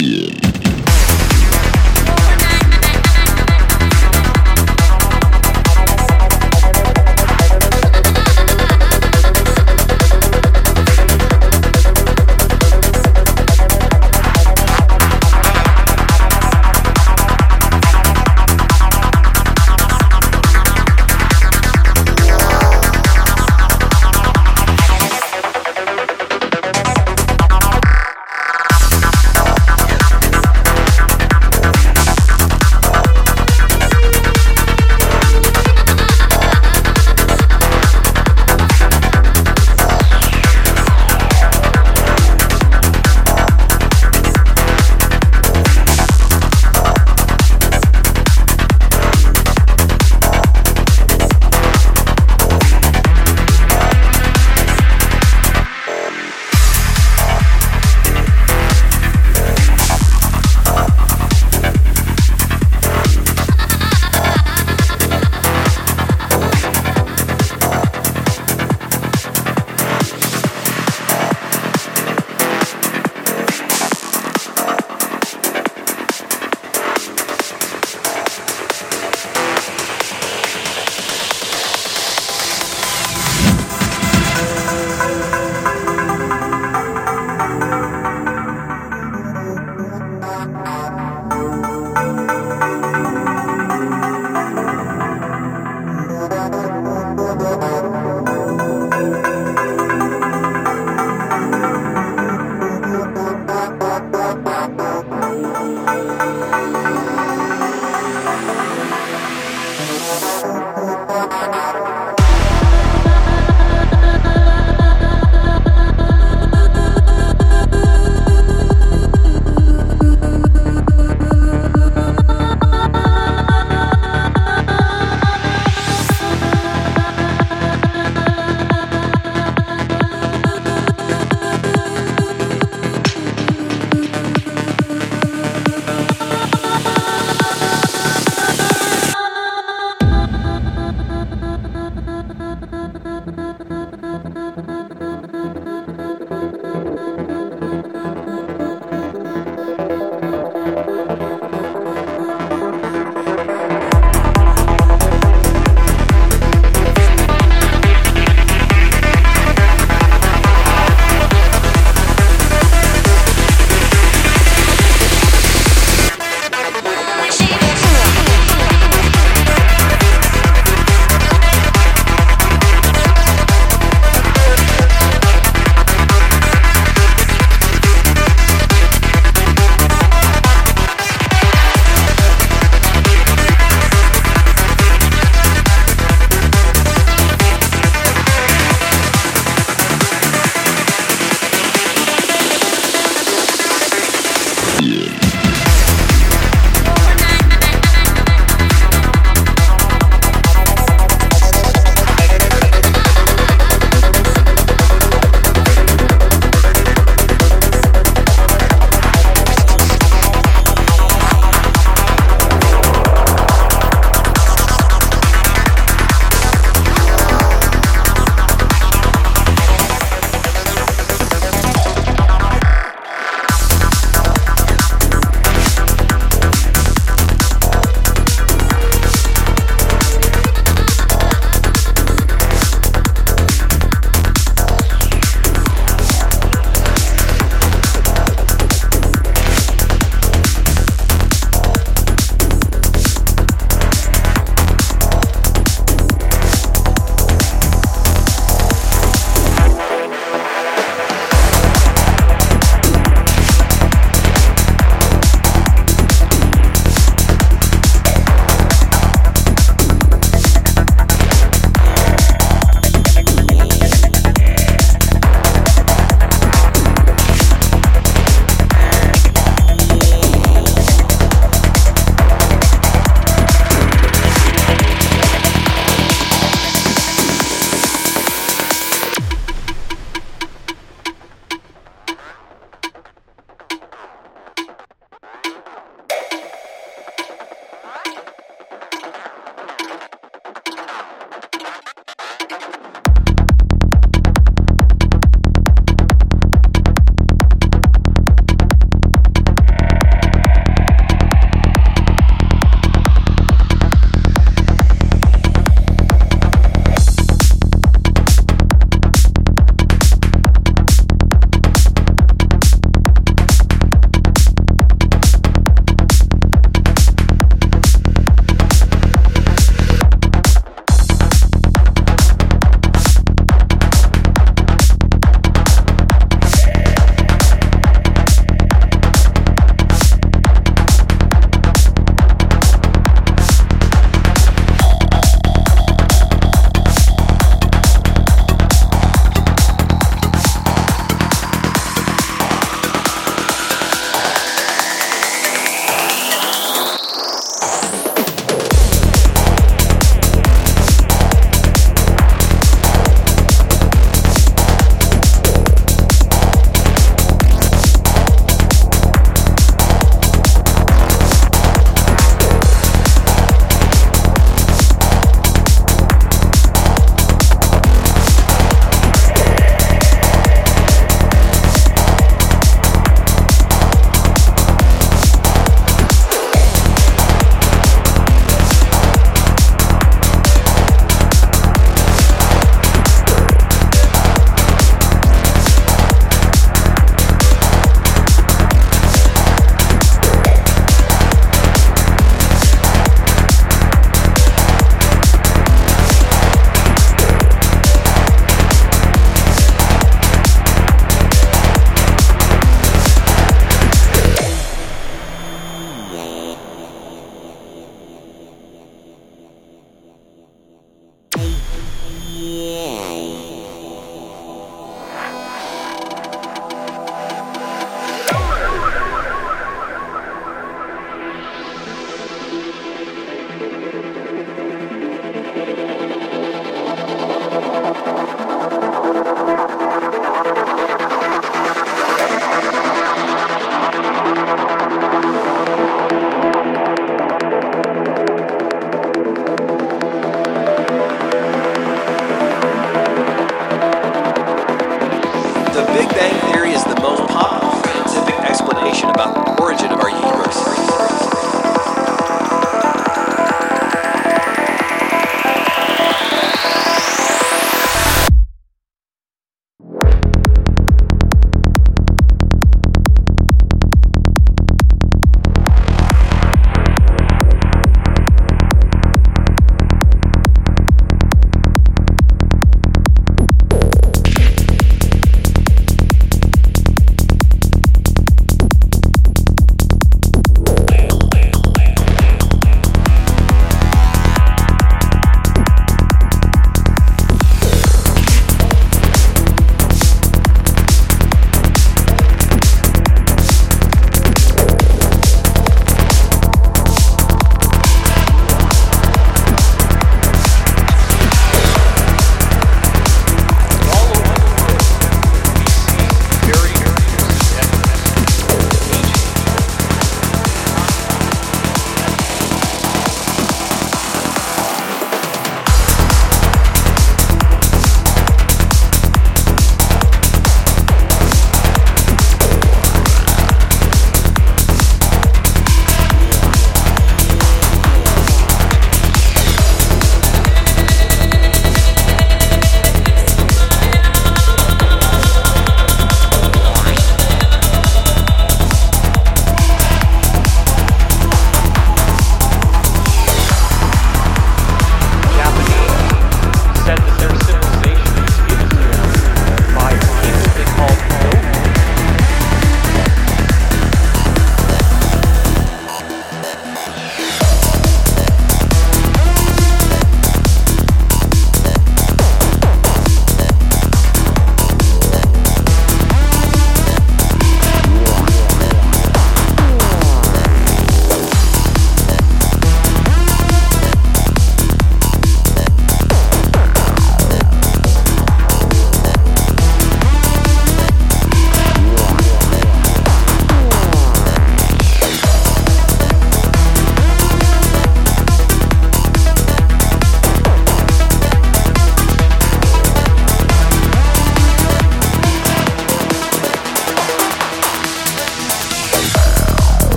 Yeah.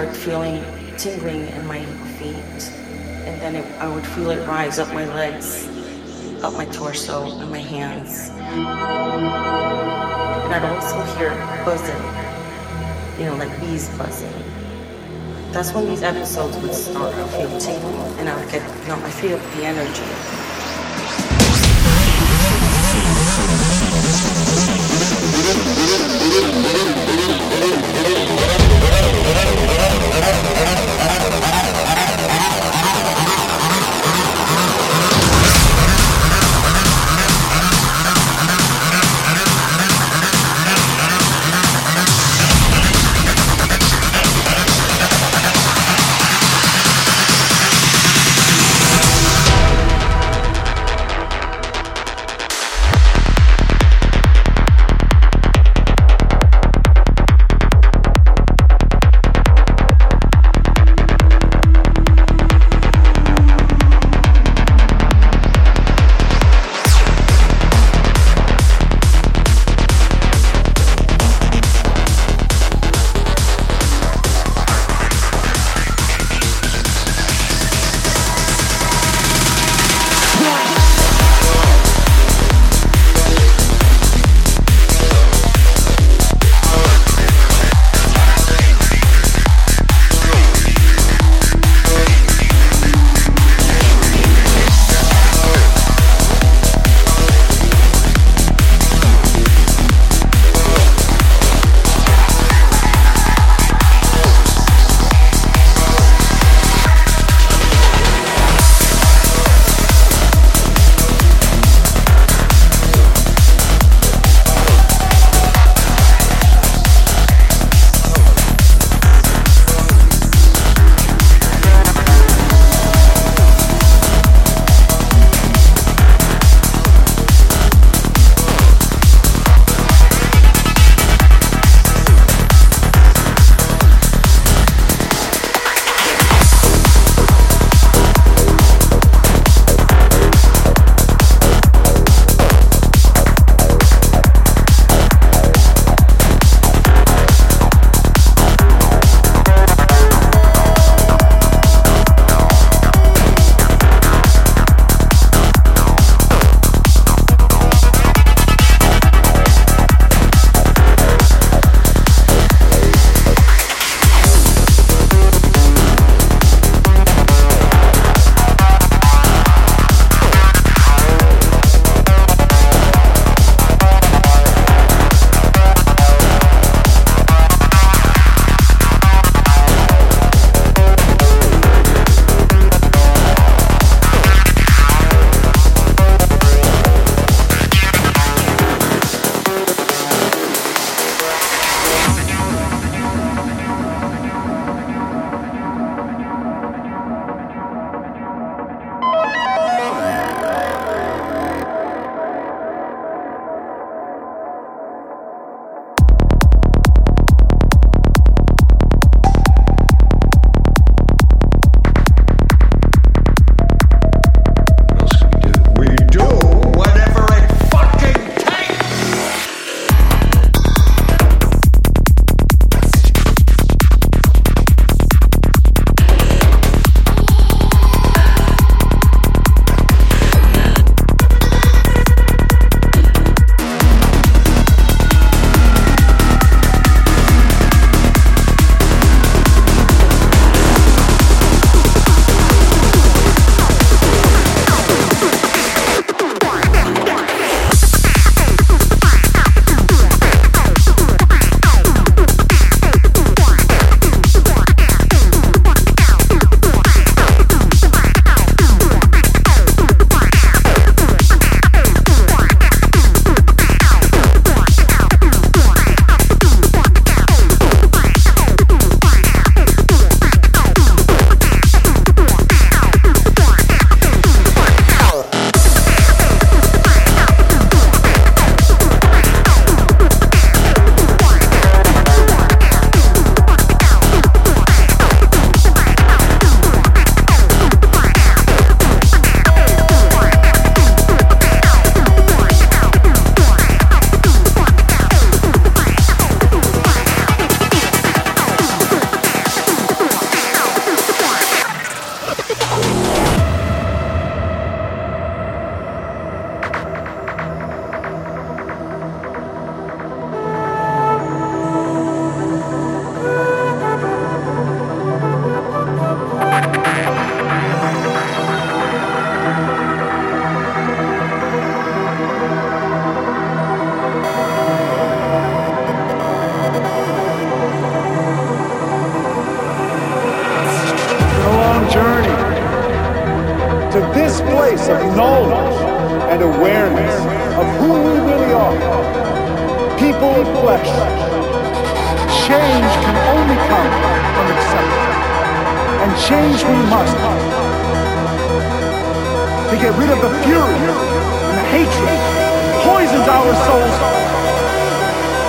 Start feeling tingling in my feet, and then it, I would feel it rise up my legs, up my torso, and my hands. And I'd also hear buzzing, you know, like bees buzzing. That's when these episodes would start. I'd feel tingling, and I would get, you know, I feel the energy.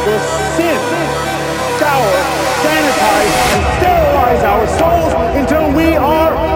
will sin, shower, sanitize, and sterilize our souls until we are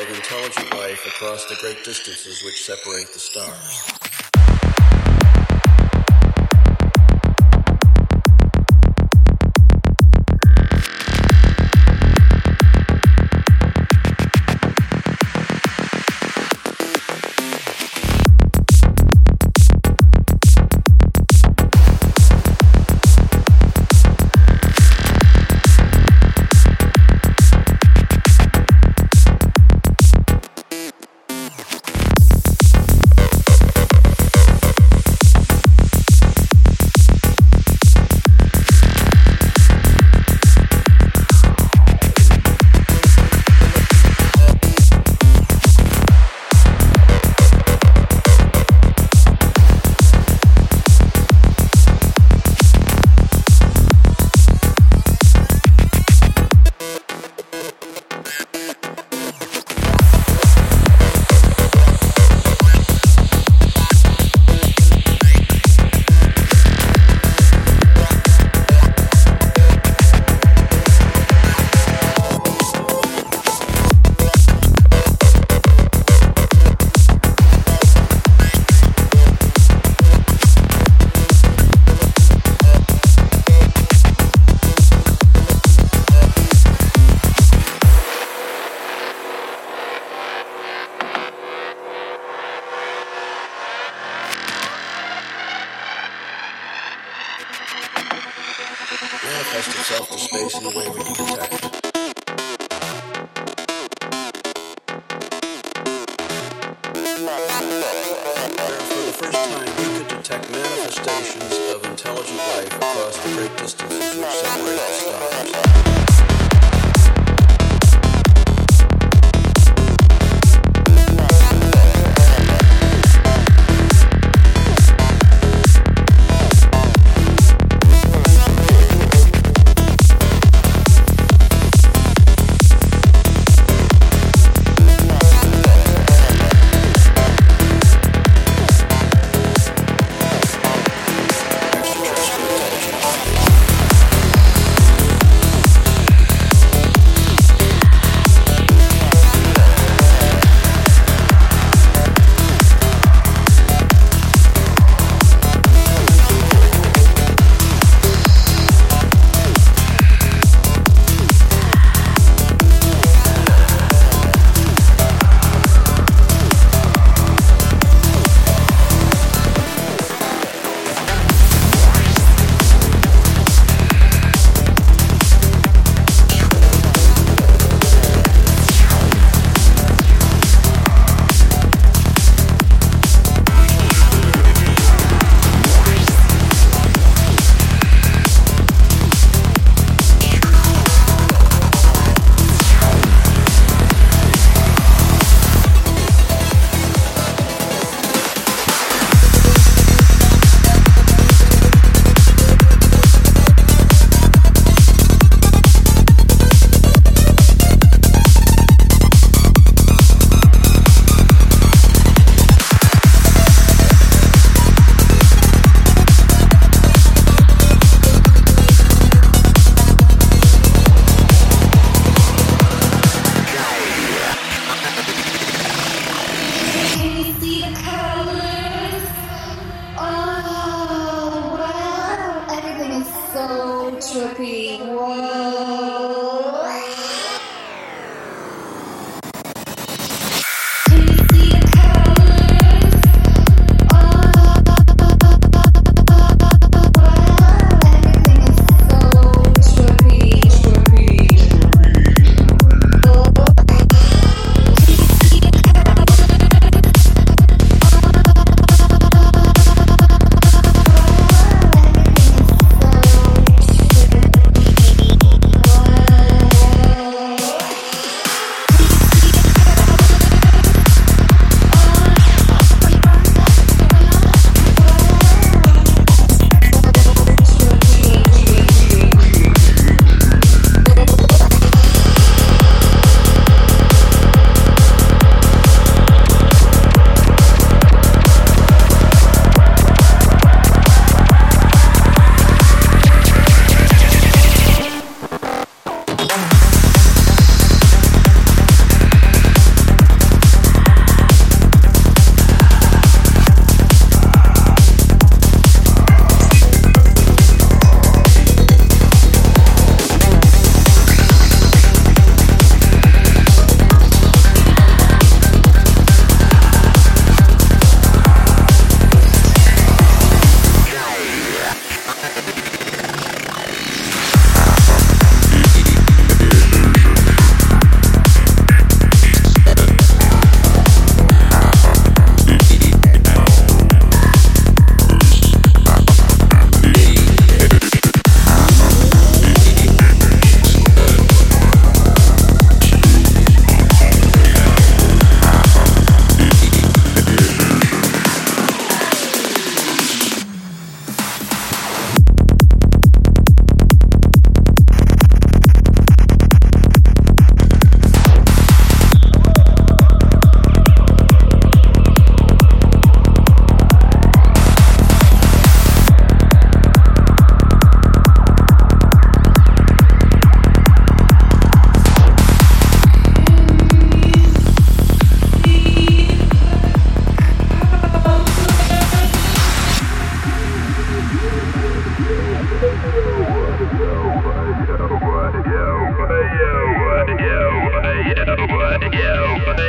of intelligent life across the great distances which separate the stars.